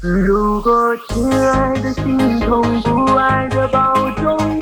如果亲爱的心痛不爱的保重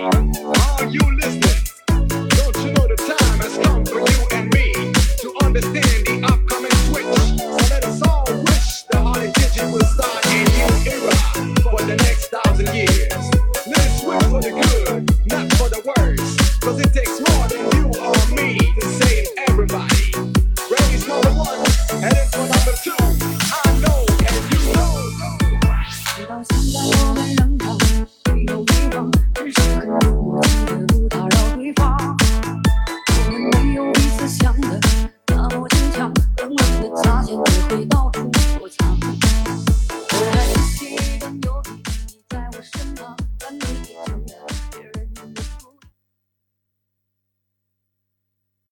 Are you listening?